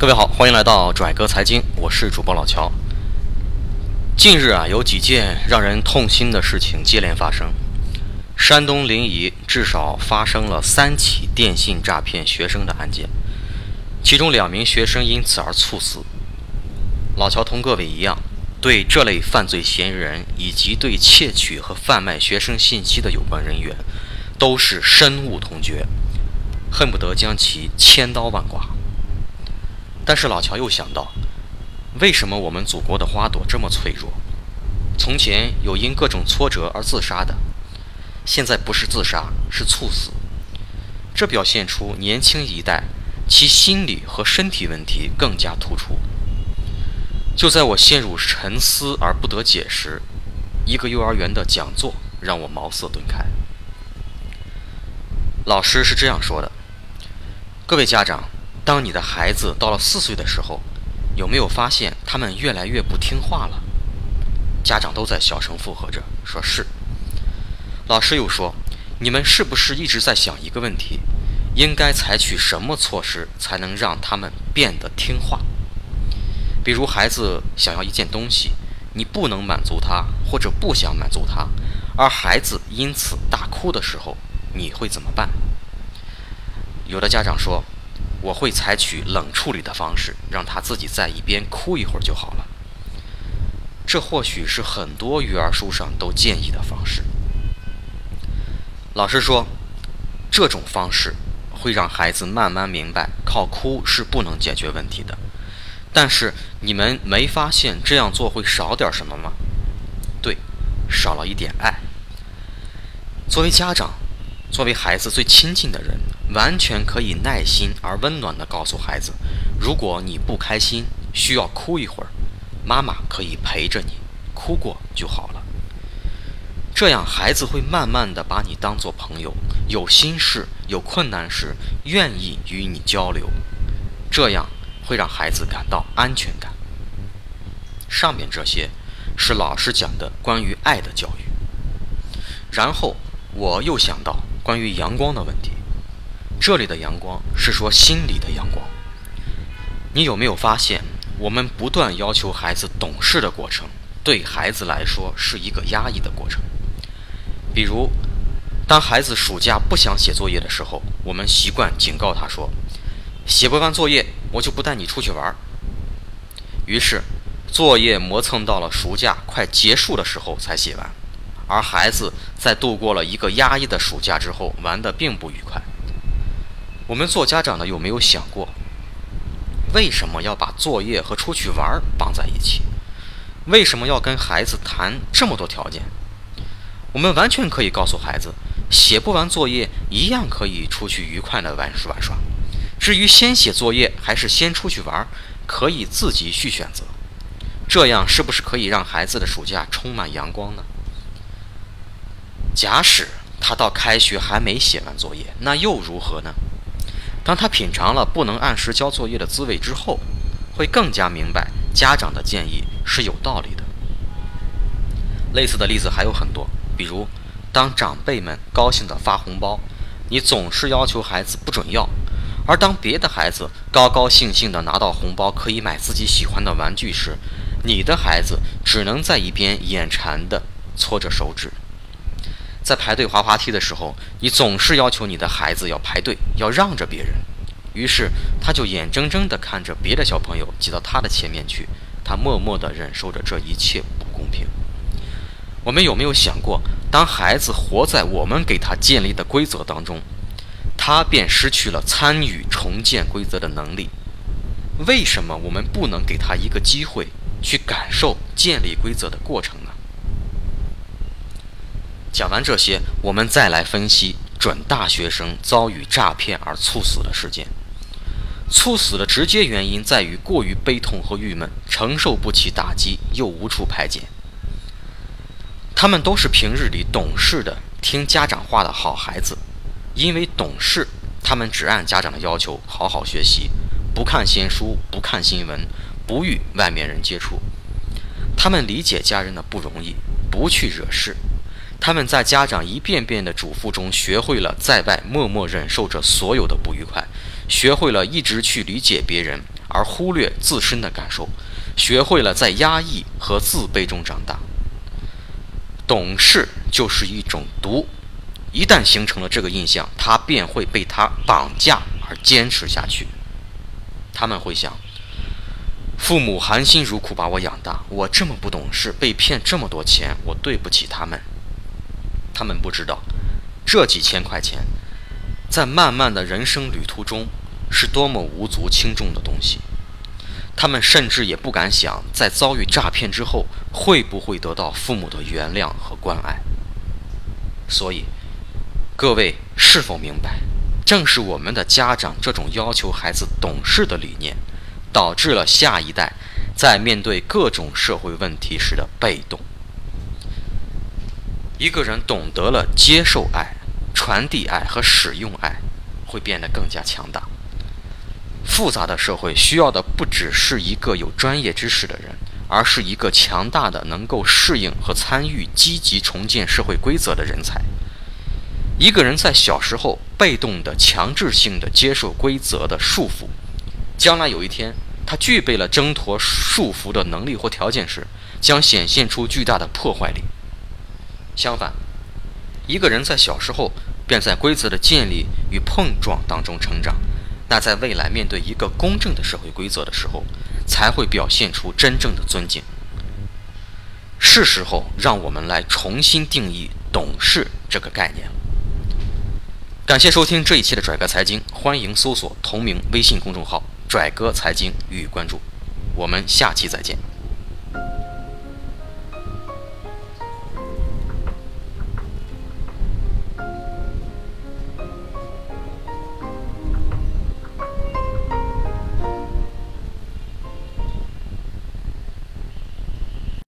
各位好，欢迎来到拽哥财经，我是主播老乔。近日啊，有几件让人痛心的事情接连发生。山东临沂至少发生了三起电信诈骗学生的案件，其中两名学生因此而猝死。老乔同各位一样，对这类犯罪嫌疑人以及对窃取和贩卖学生信息的有关人员，都是深恶痛绝，恨不得将其千刀万剐。但是老乔又想到，为什么我们祖国的花朵这么脆弱？从前有因各种挫折而自杀的，现在不是自杀，是猝死。这表现出年轻一代其心理和身体问题更加突出。就在我陷入沉思而不得解时，一个幼儿园的讲座让我茅塞顿开。老师是这样说的：“各位家长。”当你的孩子到了四岁的时候，有没有发现他们越来越不听话了？家长都在小声附和着，说是。老师又说：“你们是不是一直在想一个问题？应该采取什么措施才能让他们变得听话？比如孩子想要一件东西，你不能满足他，或者不想满足他，而孩子因此大哭的时候，你会怎么办？”有的家长说。我会采取冷处理的方式，让他自己在一边哭一会儿就好了。这或许是很多育儿书上都建议的方式。老师说，这种方式会让孩子慢慢明白，靠哭是不能解决问题的。但是你们没发现这样做会少点什么吗？对，少了一点爱。作为家长，作为孩子最亲近的人。完全可以耐心而温暖地告诉孩子：如果你不开心，需要哭一会儿，妈妈可以陪着你，哭过就好了。这样，孩子会慢慢地把你当做朋友，有心事、有困难时愿意与你交流，这样会让孩子感到安全感。上面这些是老师讲的关于爱的教育。然后我又想到关于阳光的问题。这里的阳光是说心里的阳光。你有没有发现，我们不断要求孩子懂事的过程，对孩子来说是一个压抑的过程？比如，当孩子暑假不想写作业的时候，我们习惯警告他说：“写不完作业，我就不带你出去玩。”于是，作业磨蹭到了暑假快结束的时候才写完，而孩子在度过了一个压抑的暑假之后，玩得并不愉快。我们做家长的有没有想过，为什么要把作业和出去玩绑在一起？为什么要跟孩子谈这么多条件？我们完全可以告诉孩子，写不完作业一样可以出去愉快的玩玩耍。至于先写作业还是先出去玩，可以自己去选择。这样是不是可以让孩子的暑假充满阳光呢？假使他到开学还没写完作业，那又如何呢？当他品尝了不能按时交作业的滋味之后，会更加明白家长的建议是有道理的。类似的例子还有很多，比如，当长辈们高兴地发红包，你总是要求孩子不准要；而当别的孩子高高兴兴地拿到红包，可以买自己喜欢的玩具时，你的孩子只能在一边眼馋地搓着手指。在排队滑滑梯的时候，你总是要求你的孩子要排队，要让着别人，于是他就眼睁睁地看着别的小朋友挤到他的前面去，他默默地忍受着这一切不公平。我们有没有想过，当孩子活在我们给他建立的规则当中，他便失去了参与重建规则的能力？为什么我们不能给他一个机会，去感受建立规则的过程呢？讲完这些，我们再来分析准大学生遭遇诈骗而猝死的事件。猝死的直接原因在于过于悲痛和郁闷，承受不起打击，又无处排解。他们都是平日里懂事的、听家长话的好孩子，因为懂事，他们只按家长的要求好好学习，不看闲书，不看新闻，不与外面人接触。他们理解家人的不容易，不去惹事。他们在家长一遍遍的嘱咐中，学会了在外默默忍受着所有的不愉快，学会了一直去理解别人，而忽略自身的感受，学会了在压抑和自卑中长大。懂事就是一种毒，一旦形成了这个印象，他便会被他绑架而坚持下去。他们会想：父母含辛茹苦把我养大，我这么不懂事，被骗这么多钱，我对不起他们。他们不知道，这几千块钱，在漫漫的人生旅途中，是多么无足轻重的东西。他们甚至也不敢想，在遭遇诈骗之后，会不会得到父母的原谅和关爱。所以，各位是否明白，正是我们的家长这种要求孩子懂事的理念，导致了下一代在面对各种社会问题时的被动。一个人懂得了接受爱、传递爱和使用爱，会变得更加强大。复杂的社会需要的不只是一个有专业知识的人，而是一个强大的、能够适应和参与、积极重建社会规则的人才。一个人在小时候被动的、强制性的接受规则的束缚，将来有一天他具备了挣脱束缚的能力或条件时，将显现出巨大的破坏力。相反，一个人在小时候便在规则的建立与碰撞当中成长，那在未来面对一个公正的社会规则的时候，才会表现出真正的尊敬。是时候让我们来重新定义“懂事”这个概念了。感谢收听这一期的拽哥财经，欢迎搜索同名微信公众号“拽哥财经”予以关注。我们下期再见。